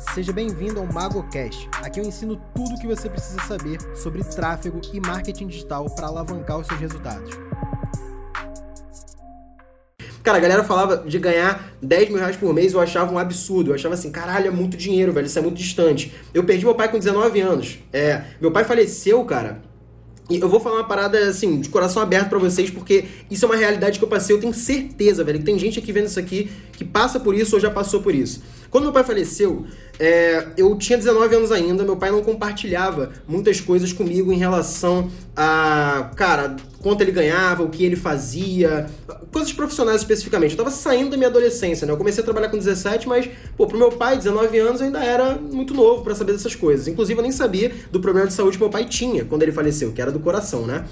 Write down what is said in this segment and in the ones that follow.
Seja bem-vindo ao MagoCast. Aqui eu ensino tudo o que você precisa saber sobre tráfego e marketing digital para alavancar os seus resultados. Cara, a galera falava de ganhar 10 mil reais por mês, eu achava um absurdo. Eu achava assim, caralho, é muito dinheiro, velho, isso é muito distante. Eu perdi meu pai com 19 anos. É, meu pai faleceu, cara, e eu vou falar uma parada, assim, de coração aberto para vocês, porque isso é uma realidade que eu passei. Eu tenho certeza, velho, que tem gente aqui vendo isso aqui que passa por isso ou já passou por isso. Quando meu pai faleceu, é, eu tinha 19 anos ainda, meu pai não compartilhava muitas coisas comigo em relação a, cara, quanto ele ganhava, o que ele fazia, coisas profissionais especificamente. Eu tava saindo da minha adolescência, né? Eu comecei a trabalhar com 17, mas, pô, pro meu pai, 19 anos, eu ainda era muito novo para saber dessas coisas. Inclusive, eu nem sabia do problema de saúde que meu pai tinha quando ele faleceu, que era do coração, né?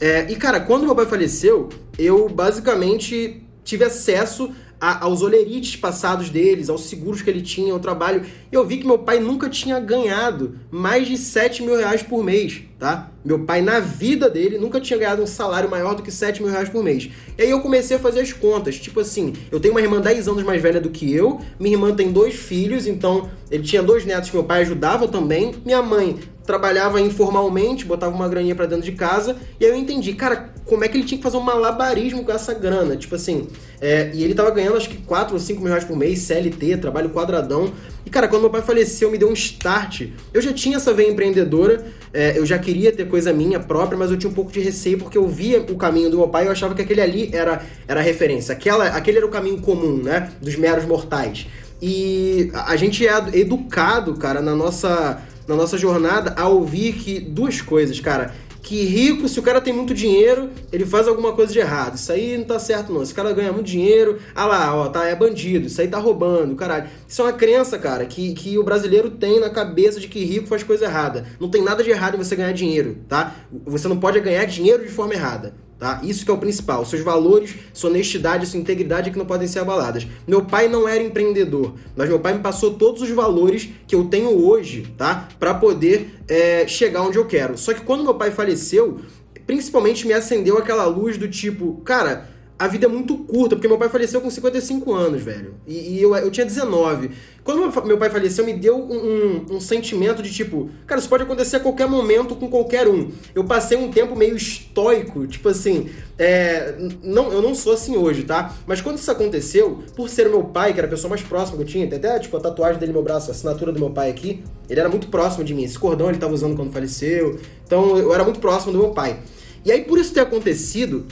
É, e, cara, quando meu pai faleceu, eu basicamente tive acesso a, aos olerites passados deles, aos seguros que ele tinha, ao trabalho. Eu vi que meu pai nunca tinha ganhado mais de 7 mil reais por mês, tá? Meu pai, na vida dele, nunca tinha ganhado um salário maior do que 7 mil reais por mês. E aí eu comecei a fazer as contas. Tipo assim, eu tenho uma irmã 10 anos mais velha do que eu, minha irmã tem dois filhos, então ele tinha dois netos que meu pai ajudava também. Minha mãe trabalhava informalmente, botava uma graninha para dentro de casa, e aí eu entendi, cara, como é que ele tinha que fazer um malabarismo com essa grana, tipo assim, é, e ele tava ganhando acho que 4 ou 5 mil reais por mês, CLT, trabalho quadradão, e cara, quando meu pai faleceu, me deu um start, eu já tinha essa veia empreendedora, é, eu já queria ter coisa minha própria, mas eu tinha um pouco de receio, porque eu via o caminho do meu pai e eu achava que aquele ali era, era a referência, Aquela, aquele era o caminho comum, né, dos meros mortais, e a gente é educado, cara, na nossa na nossa jornada a ouvir que duas coisas, cara. Que rico, se o cara tem muito dinheiro, ele faz alguma coisa de errado. Isso aí não tá certo, não. Se o cara ganha muito dinheiro, ah lá, ó, tá, é bandido, isso aí tá roubando, caralho. Isso é uma crença, cara, que, que o brasileiro tem na cabeça de que rico faz coisa errada. Não tem nada de errado em você ganhar dinheiro, tá? Você não pode ganhar dinheiro de forma errada. Tá? Isso que é o principal. Seus valores, sua honestidade, sua integridade que não podem ser abaladas. Meu pai não era empreendedor, mas meu pai me passou todos os valores que eu tenho hoje, tá? Para poder é, chegar onde eu quero. Só que quando meu pai faleceu, principalmente me acendeu aquela luz do tipo, cara, a vida é muito curta, porque meu pai faleceu com 55 anos, velho. E, e eu, eu tinha 19. Quando meu pai faleceu, me deu um, um, um, sentimento de tipo, cara, isso pode acontecer a qualquer momento com qualquer um. Eu passei um tempo meio estoico, tipo assim, é, não, eu não sou assim hoje, tá? Mas quando isso aconteceu, por ser meu pai, que era a pessoa mais próxima que eu tinha, até tipo, a tatuagem dele no meu braço, a assinatura do meu pai aqui, ele era muito próximo de mim. Esse cordão ele tava usando quando faleceu. Então eu era muito próximo do meu pai. E aí, por isso ter acontecido,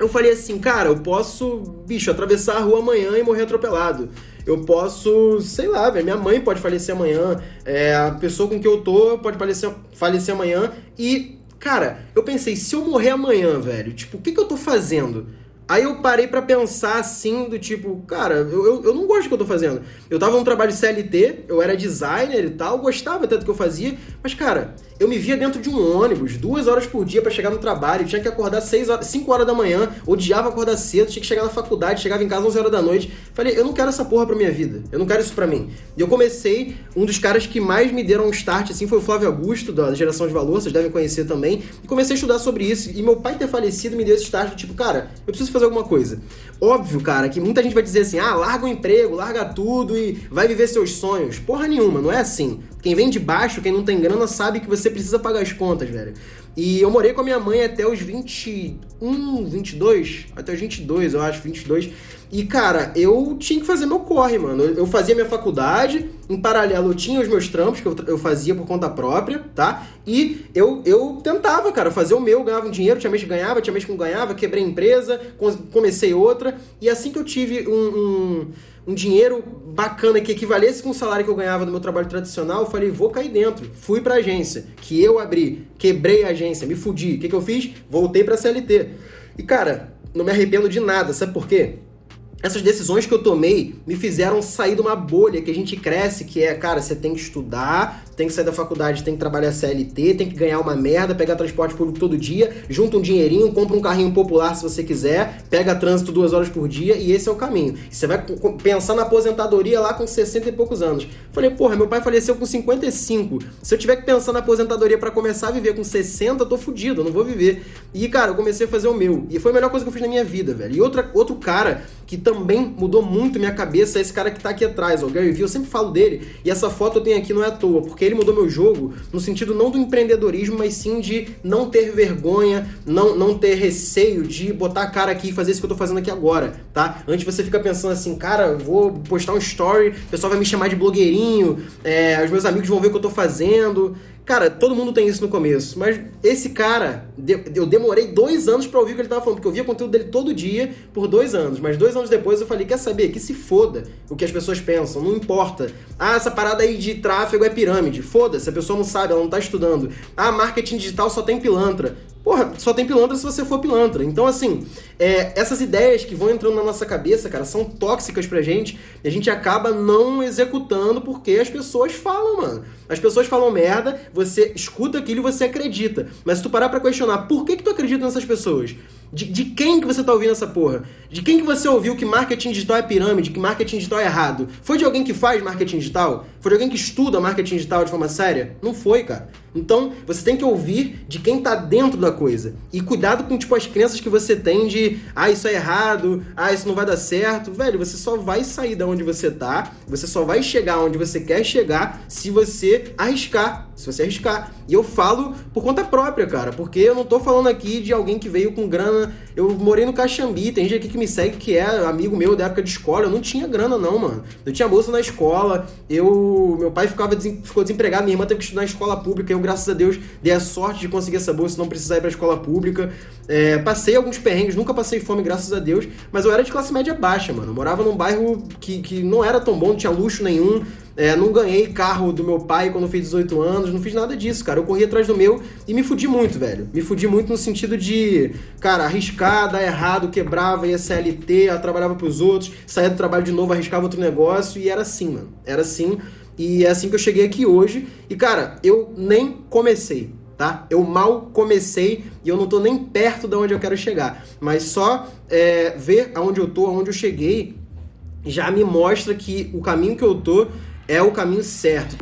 eu falei assim, cara, eu posso, bicho, atravessar a rua amanhã e morrer atropelado. Eu posso, sei lá, velho, minha mãe pode falecer amanhã, é, a pessoa com que eu tô pode falecer, falecer amanhã. E, cara, eu pensei, se eu morrer amanhã, velho, tipo, o que, que eu tô fazendo? Aí eu parei para pensar assim, do tipo, cara, eu, eu, eu, não gosto do que eu tô fazendo. Eu tava num trabalho CLT, eu era designer e tal, gostava tanto do que eu fazia, mas, cara, eu me via dentro de um ônibus, duas horas por dia para chegar no trabalho, tinha que acordar seis horas, 5 horas da manhã, odiava acordar cedo, tinha que chegar na faculdade, chegava em casa 11 horas da noite. Falei, eu não quero essa porra pra minha vida, eu não quero isso pra mim. E eu comecei, um dos caras que mais me deram um start, assim, foi o Flávio Augusto, da Geração de Valor, vocês devem conhecer também, e comecei a estudar sobre isso. E meu pai ter falecido me deu esse start, tipo, cara, eu preciso fazer alguma coisa. Óbvio, cara, que muita gente vai dizer assim, ah, larga o emprego, larga tudo e vai viver seus sonhos. Porra nenhuma, não é assim. Quem vem de baixo, quem não tem grana, sabe que você precisa pagar as contas, velho. E eu morei com a minha mãe até os 21, 22, até os 22, eu acho, 22. E, cara, eu tinha que fazer meu corre, mano. Eu fazia minha faculdade, em paralelo eu tinha os meus trampos que eu, eu fazia por conta própria, tá? E eu, eu tentava, cara, fazer o meu, ganhava um dinheiro, tinha mês que ganhava, tinha mês que não ganhava, quebrei empresa, comecei outra. E assim que eu tive um, um um dinheiro bacana que equivalesse com o salário que eu ganhava no meu trabalho tradicional, eu falei, vou cair dentro. Fui pra agência, que eu abri, quebrei a agência, me fudi. O que, que eu fiz? Voltei pra CLT. E cara, não me arrependo de nada, sabe por quê? Essas decisões que eu tomei me fizeram sair de uma bolha que a gente cresce, que é, cara, você tem que estudar, tem que sair da faculdade, tem que trabalhar CLT, tem que ganhar uma merda, pegar transporte público todo dia, junta um dinheirinho, compra um carrinho popular se você quiser, pega trânsito duas horas por dia e esse é o caminho. Você vai pensar na aposentadoria lá com 60 e poucos anos. Falei, porra, meu pai faleceu com 55. Se eu tiver que pensar na aposentadoria para começar a viver com 60, eu tô fudido, eu não vou viver. E, cara, eu comecei a fazer o meu. E foi a melhor coisa que eu fiz na minha vida, velho. E outra, outro cara que também mudou muito minha cabeça é esse cara que tá aqui atrás, ó, o Gary Vee. Eu sempre falo dele, e essa foto eu tenho aqui não é à toa, porque ele mudou meu jogo no sentido não do empreendedorismo, mas sim de não ter vergonha, não, não ter receio de botar a cara aqui e fazer isso que eu tô fazendo aqui agora, tá? Antes você fica pensando assim, cara, vou postar um story, o pessoal vai me chamar de blogueirinho, é, os meus amigos vão ver o que eu tô fazendo. Cara, todo mundo tem isso no começo, mas esse cara, eu demorei dois anos para ouvir o que ele tava falando, porque eu via conteúdo dele todo dia por dois anos, mas dois anos depois eu falei, quer saber, que se foda o que as pessoas pensam, não importa. Ah, essa parada aí de tráfego é pirâmide, foda-se, a pessoa não sabe, ela não tá estudando. Ah, marketing digital só tem pilantra. Porra, só tem pilantra se você for pilantra. Então, assim, é, essas ideias que vão entrando na nossa cabeça, cara, são tóxicas pra gente e a gente acaba não executando porque as pessoas falam, mano. As pessoas falam merda, você escuta aquilo e você acredita. Mas se tu parar pra questionar por que, que tu acredita nessas pessoas, de, de, quem que você tá ouvindo essa porra? De quem que você ouviu que marketing digital é pirâmide, que marketing digital é errado? Foi de alguém que faz marketing digital? Foi de alguém que estuda marketing digital de forma séria? Não foi, cara. Então, você tem que ouvir de quem tá dentro da coisa. E cuidado com, tipo, as crenças que você tem de ah, isso é errado, ah, isso não vai dar certo. Velho, você só vai sair da onde você tá, você só vai chegar onde você quer chegar se você arriscar. Se você arriscar. E eu falo por conta própria, cara, porque eu não tô falando aqui de alguém que veio com grana. Eu morei no Caxambi, tem gente aqui que me segue que é amigo meu da época de escola. Eu não tinha grana, não, mano. Eu tinha bolsa na escola, eu. Meu pai ficava ficou desempregado, minha irmã teve que estudar na escola pública. Eu, graças a Deus, dei a sorte de conseguir essa bolsa, não precisar ir pra escola pública. É, passei alguns perrengues, nunca passei fome, graças a Deus, mas eu era de classe média baixa, mano. Eu morava num bairro que, que não era tão bom, não tinha luxo nenhum. É, não ganhei carro do meu pai quando eu fiz 18 anos, não fiz nada disso, cara. Eu corri atrás do meu e me fudi muito, velho. Me fudi muito no sentido de, cara, arriscar, dar errado, quebrava, ia CLT, trabalhava pros outros, saía do trabalho de novo, arriscava outro negócio e era assim, mano. Era assim. E é assim que eu cheguei aqui hoje. E, cara, eu nem comecei, tá? Eu mal comecei e eu não tô nem perto de onde eu quero chegar. Mas só é, ver aonde eu tô, aonde eu cheguei, já me mostra que o caminho que eu tô é o caminho certo.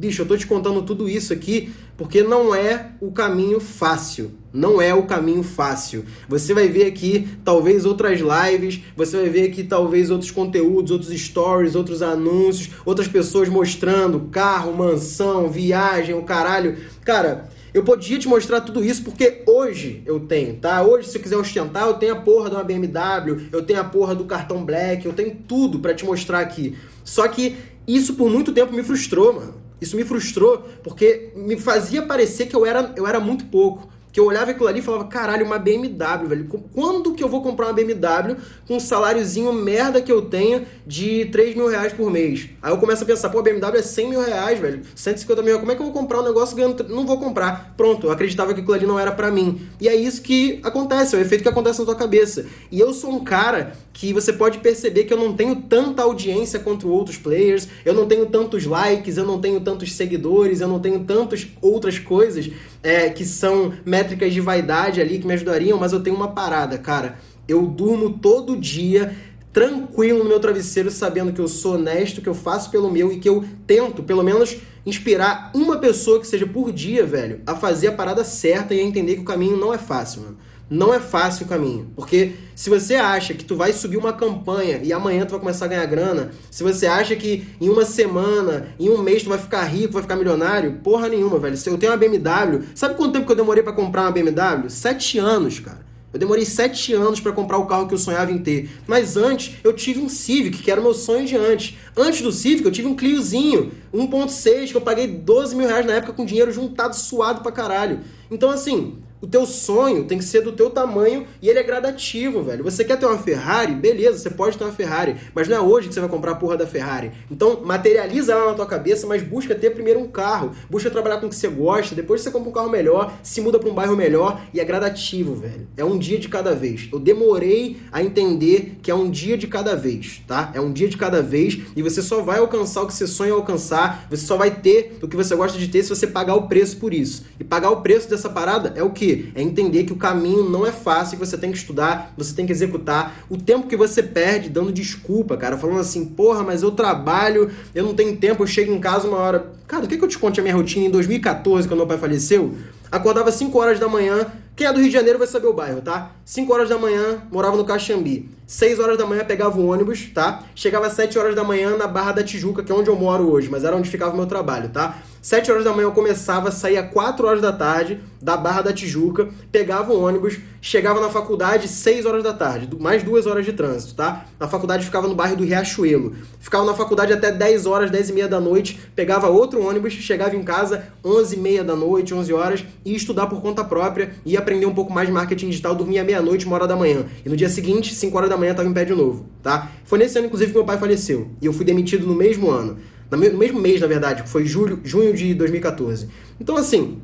Bicho, eu tô te contando tudo isso aqui porque não é o caminho fácil. Não é o caminho fácil. Você vai ver aqui talvez outras lives, você vai ver aqui talvez outros conteúdos, outros stories, outros anúncios, outras pessoas mostrando carro, mansão, viagem, o caralho. Cara, eu podia te mostrar tudo isso porque hoje eu tenho, tá? Hoje, se eu quiser ostentar, eu tenho a porra de uma BMW, eu tenho a porra do cartão Black, eu tenho tudo para te mostrar aqui. Só que isso por muito tempo me frustrou, mano. Isso me frustrou porque me fazia parecer que eu era, eu era muito pouco que eu olhava aquilo ali e falava, caralho, uma BMW, velho. Quando que eu vou comprar uma BMW com um saláriozinho merda que eu tenho de 3 mil reais por mês? Aí eu começo a pensar, pô, a BMW é 100 mil reais, velho. 150 mil reais. Como é que eu vou comprar um negócio ganhando... Não vou comprar. Pronto, eu acreditava que aquilo ali não era para mim. E é isso que acontece, é o efeito que acontece na tua cabeça. E eu sou um cara que você pode perceber que eu não tenho tanta audiência quanto outros players, eu não tenho tantos likes, eu não tenho tantos seguidores, eu não tenho tantas outras coisas é, que são métricas de vaidade ali que me ajudariam, mas eu tenho uma parada, cara. Eu durmo todo dia tranquilo no meu travesseiro, sabendo que eu sou honesto, que eu faço pelo meu e que eu tento, pelo menos, inspirar uma pessoa que seja por dia, velho, a fazer a parada certa e a entender que o caminho não é fácil, mano não é fácil o caminho. Porque se você acha que tu vai subir uma campanha e amanhã tu vai começar a ganhar grana, se você acha que em uma semana, em um mês tu vai ficar rico, vai ficar milionário, porra nenhuma, velho. Se eu tenho uma BMW, sabe quanto tempo que eu demorei para comprar uma BMW? Sete anos, cara. Eu demorei sete anos para comprar o carro que eu sonhava em ter. Mas antes, eu tive um Civic, que era o meu sonho de antes. Antes do Civic, eu tive um Cliozinho 1.6, que eu paguei 12 mil reais na época com dinheiro juntado, suado pra caralho. Então, assim, o teu sonho tem que ser do teu tamanho e ele é gradativo, velho. Você quer ter uma Ferrari? Beleza, você pode ter uma Ferrari, mas não é hoje que você vai comprar a porra da Ferrari. Então, materializa ela na tua cabeça, mas busca ter primeiro um carro. Busca trabalhar com o que você gosta, depois você compra um carro melhor, se muda para um bairro melhor e é gradativo, velho. É um dia de cada vez. Eu demorei a entender que é um dia de cada vez, tá? É um dia de cada vez e você só vai alcançar o que você sonha alcançar, você só vai ter o que você gosta de ter se você pagar o preço por isso. E pagar o preço dessa parada é o que? É entender que o caminho não é fácil, que você tem que estudar, você tem que executar. O tempo que você perde dando desculpa, cara, falando assim, porra, mas eu trabalho, eu não tenho tempo, eu chego em casa uma hora. Cara, o que, que eu te conte a minha rotina em 2014, quando meu pai faleceu? Acordava 5 horas da manhã, Quem é do Rio de Janeiro vai saber o bairro, tá? 5 horas da manhã, morava no Caxambi. 6 horas da manhã pegava o ônibus, tá? Chegava às 7 horas da manhã na Barra da Tijuca, que é onde eu moro hoje, mas era onde ficava o meu trabalho, tá? 7 horas da manhã eu começava, saía 4 horas da tarde da Barra da Tijuca, pegava o ônibus, chegava na faculdade 6 horas da tarde, mais 2 horas de trânsito, tá? Na faculdade ficava no bairro do Riachuelo. Ficava na faculdade até 10 horas, 10 e meia da noite, pegava outro ônibus, chegava em casa 11 e meia da noite, 11 horas, ia estudar por conta própria, ia aprender um pouco mais de marketing digital, dormia meia-noite, uma hora da manhã. E no dia seguinte, 5 horas da manhã, tava em pé de novo, tá? Foi nesse ano, inclusive, que meu pai faleceu. E eu fui demitido no mesmo ano no mesmo mês, na verdade, que foi julho, junho de 2014. Então, assim,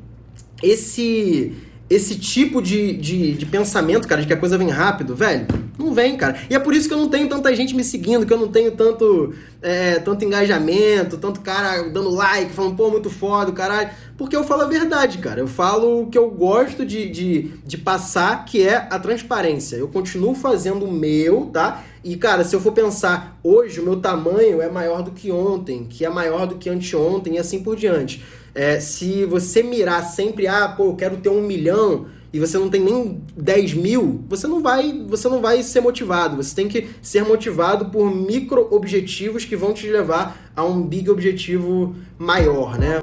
esse esse tipo de, de, de, pensamento, cara, de que a coisa vem rápido, velho, não vem, cara. E é por isso que eu não tenho tanta gente me seguindo, que eu não tenho tanto, é, tanto engajamento, tanto cara dando like, falando, pô, muito foda, caralho. Porque eu falo a verdade, cara. Eu falo o que eu gosto de, de, de passar, que é a transparência. Eu continuo fazendo o meu, tá? E, cara, se eu for pensar, hoje o meu tamanho é maior do que ontem, que é maior do que anteontem e assim por diante. É, se você mirar sempre, ah, pô, eu quero ter um milhão e você não tem nem 10 mil, você não vai, você não vai ser motivado. Você tem que ser motivado por micro objetivos que vão te levar a um big objetivo maior, né?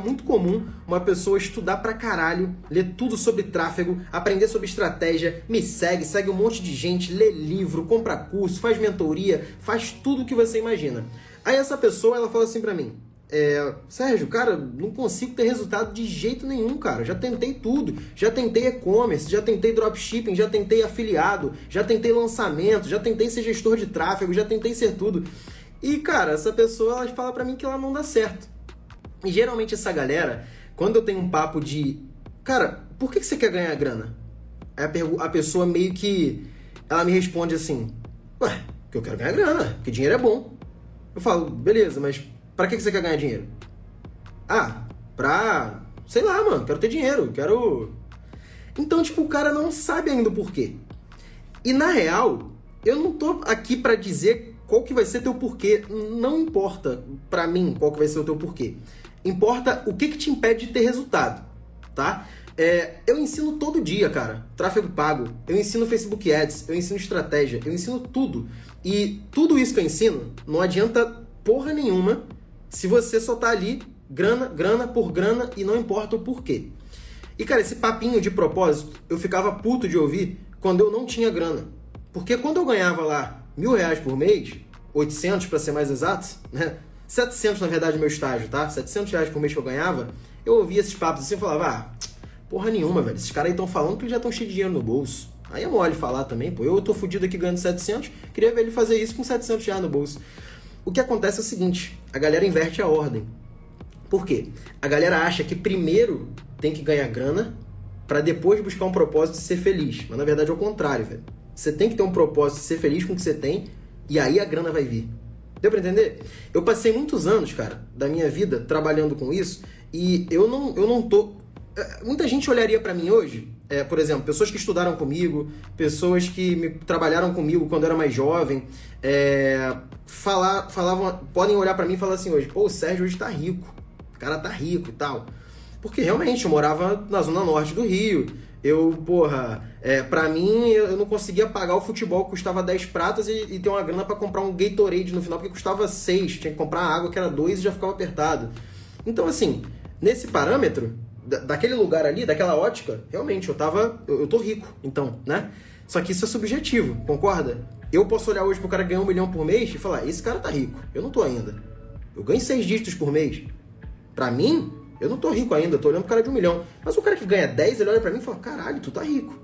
Muito comum uma pessoa estudar pra caralho, ler tudo sobre tráfego, aprender sobre estratégia, me segue, segue um monte de gente, lê livro, compra curso, faz mentoria, faz tudo o que você imagina. Aí essa pessoa, ela fala assim pra mim, é, Sérgio, cara, não consigo ter resultado de jeito nenhum, cara. Já tentei tudo. Já tentei e-commerce, já tentei dropshipping, já tentei afiliado, já tentei lançamento, já tentei ser gestor de tráfego, já tentei ser tudo. E, cara, essa pessoa ela fala para mim que ela não dá certo. E geralmente essa galera, quando eu tenho um papo de, cara, por que, você quer ganhar grana? Aí a, pessoa meio que, ela me responde assim, ué, porque eu quero ganhar grana, porque dinheiro é bom. Eu falo, beleza, mas para que, que você quer ganhar dinheiro? Ah, pra, sei lá, mano, quero ter dinheiro, quero... Então, tipo, o cara não sabe ainda o porquê. E na real, eu não tô aqui para dizer qual que vai ser teu porquê. Não importa para mim qual que vai ser o teu porquê. Importa o que, que te impede de ter resultado, tá? É, eu ensino todo dia, cara, tráfego pago, eu ensino Facebook Ads, eu ensino estratégia, eu ensino tudo. E tudo isso que eu ensino não adianta porra nenhuma se você só tá ali grana, grana por grana e não importa o porquê. E cara, esse papinho de propósito, eu ficava puto de ouvir quando eu não tinha grana. Porque quando eu ganhava lá mil reais por mês, 800 para ser mais exato, né? 700 na verdade meu estágio, tá? 700 reais por mês que eu ganhava, eu ouvia esses papos assim e falava, ah, porra nenhuma, velho. Esses caras aí estão falando que já estão cheios de dinheiro no bolso. Aí é mole falar também, pô. Eu tô fudido aqui ganhando 700, queria ver ele fazer isso com 700 reais no bolso. O que acontece é o seguinte, a galera inverte a ordem. Por quê? A galera acha que primeiro tem que ganhar grana para depois buscar um propósito de ser feliz. Mas na verdade é o contrário, velho. Você tem que ter um propósito de ser feliz com o que você tem e aí a grana vai vir. Deu pra entender? Eu passei muitos anos, cara, da minha vida trabalhando com isso e eu não, eu não tô. É, muita gente olharia para mim hoje, é, por exemplo, pessoas que estudaram comigo, pessoas que me, trabalharam comigo quando eu era mais jovem, é, falar, falavam, podem olhar para mim e falar assim hoje: pô, o Sérgio hoje tá rico, o cara tá rico e tal. Porque realmente eu morava na zona norte do Rio, eu, porra, é, pra mim eu não conseguia pagar o futebol que custava 10 pratas e, e ter uma grana para comprar um Gatorade no final, porque custava 6. Tinha que comprar água que era 2 e já ficava apertado. Então, assim, nesse parâmetro, da, daquele lugar ali, daquela ótica, realmente eu tava. Eu, eu tô rico, então, né? Só que isso é subjetivo, concorda? Eu posso olhar hoje pro cara ganhar um milhão por mês e falar, esse cara tá rico, eu não tô ainda. Eu ganho seis dígitos por mês. Pra mim, eu não tô rico ainda, tô olhando pro cara de um milhão. Mas o cara que ganha 10, ele olha pra mim e fala, caralho, tu tá rico.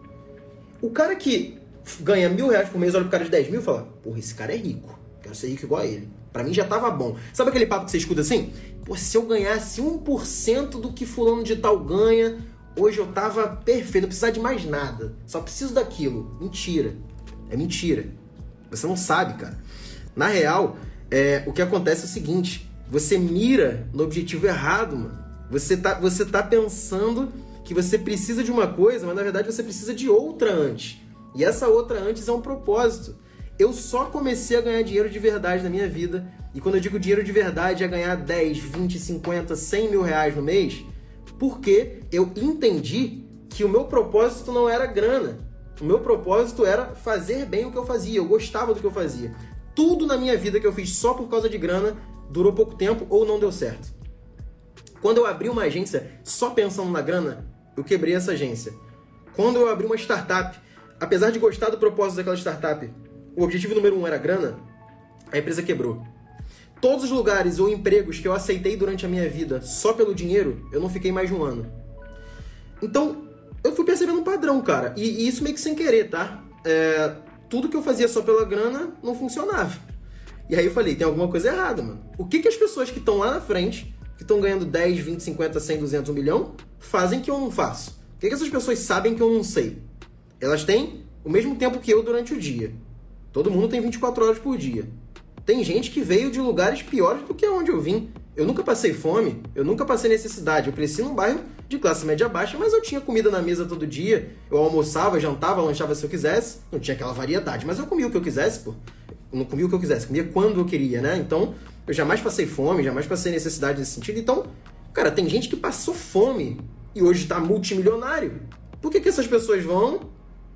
O cara que ganha mil reais por mês, olha pro cara de 10 mil e fala, porra, esse cara é rico. Quero ser rico igual a ele. Pra mim já tava bom. Sabe aquele papo que você escuta assim? Pô, se eu ganhasse 1% do que fulano de tal ganha, hoje eu tava perfeito, não precisar de mais nada. Só preciso daquilo. Mentira. É mentira. Você não sabe, cara. Na real, é, o que acontece é o seguinte: você mira no objetivo errado, mano. Você tá, você tá pensando que você precisa de uma coisa, mas na verdade você precisa de outra antes. E essa outra antes é um propósito. Eu só comecei a ganhar dinheiro de verdade na minha vida E quando eu digo dinheiro de verdade é ganhar 10, 20, 50, 100 mil reais no mês, porque eu entendi que o meu propósito não era grana. O meu propósito era fazer bem o que eu fazia, eu gostava do que eu fazia. Tudo na minha vida que eu fiz só por causa de grana durou pouco tempo ou não deu certo. Quando eu abri uma agência só pensando na grana, eu quebrei essa agência. Quando eu abri uma startup, apesar de gostar do propósito daquela startup, o objetivo número um era grana, a empresa quebrou. Todos os lugares ou empregos que eu aceitei durante a minha vida só pelo dinheiro, eu não fiquei mais de um ano. Então, eu fui percebendo um padrão, cara. E, e isso meio que sem querer, tá? É, tudo que eu fazia só pela grana não funcionava. E aí eu falei, tem alguma coisa errada, mano. O que, que as pessoas que estão lá na frente, que estão ganhando 10, 20, 50, 100, 200, 1 milhão, fazem que eu não faço? O que, que essas pessoas sabem que eu não sei? Elas têm o mesmo tempo que eu durante o dia. Todo mundo tem 24 horas por dia. Tem gente que veio de lugares piores do que onde eu vim. Eu nunca passei fome, eu nunca passei necessidade. Eu cresci num bairro de classe média baixa, mas eu tinha comida na mesa todo dia. Eu almoçava, jantava, lanchava se eu quisesse. Não tinha aquela variedade, mas eu comia o que eu quisesse, pô. Eu não comia o que eu quisesse, comia quando eu queria, né? Então, eu jamais passei fome, jamais passei necessidade nesse sentido. Então, cara, tem gente que passou fome e hoje tá multimilionário. Por que, que essas pessoas vão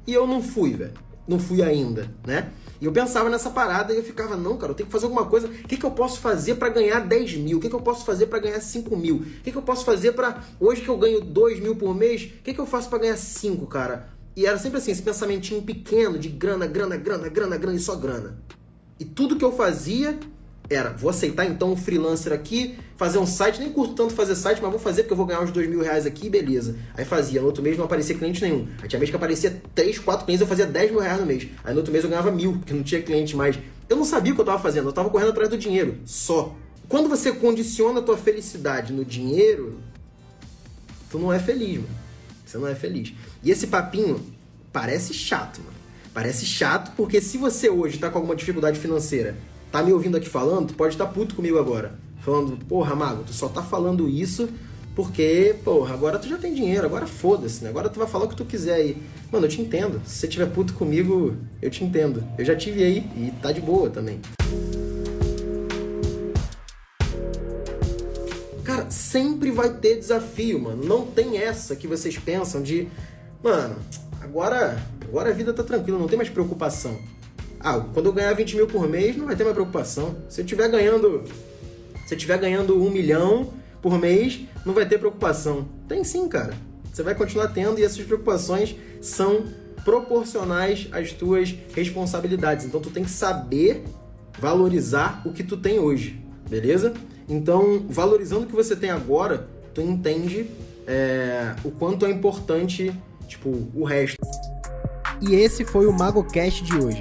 e eu não fui, velho? Não fui ainda, né? E eu pensava nessa parada e eu ficava, não, cara, eu tenho que fazer alguma coisa. O que, que eu posso fazer para ganhar 10 mil? O que, que eu posso fazer para ganhar 5 mil? O que, que eu posso fazer para Hoje que eu ganho 2 mil por mês, o que, que eu faço para ganhar 5, cara? E era sempre assim, esse pensamentinho pequeno de grana, grana, grana, grana, grana e só grana. E tudo que eu fazia era, vou aceitar então um freelancer aqui, fazer um site, nem curto tanto fazer site, mas vou fazer porque eu vou ganhar uns dois mil reais aqui, beleza. Aí fazia, no outro mês não aparecia cliente nenhum. Aí tinha mês que aparecia três, quatro clientes, eu fazia 10 mil reais no mês. Aí no outro mês eu ganhava mil, porque não tinha cliente mais. Eu não sabia o que eu tava fazendo, eu tava correndo atrás do dinheiro, só. Quando você condiciona a tua felicidade no dinheiro, tu não é feliz, mano. Você não é feliz. E esse papinho parece chato, mano. Parece chato porque se você hoje tá com alguma dificuldade financeira tá me ouvindo aqui falando, tu pode estar tá puto comigo agora. Falando, porra, Mago, tu só tá falando isso porque, porra, agora tu já tem dinheiro, agora foda-se, né? Agora tu vai falar o que tu quiser aí. Mano, eu te entendo. Se você tiver puto comigo, eu te entendo. Eu já tive aí e tá de boa também. Cara, sempre vai ter desafio, mano. Não tem essa que vocês pensam de, mano, agora, agora a vida tá tranquila, não tem mais preocupação. Ah, quando eu ganhar 20 mil por mês, não vai ter mais preocupação. Se eu estiver ganhando. Se eu ganhando um milhão por mês, não vai ter preocupação. Tem sim, cara. Você vai continuar tendo e essas preocupações são proporcionais às tuas responsabilidades. Então tu tem que saber valorizar o que tu tem hoje, beleza? Então, valorizando o que você tem agora, tu entende é, o quanto é importante, tipo, o resto. E esse foi o MagoCast de hoje.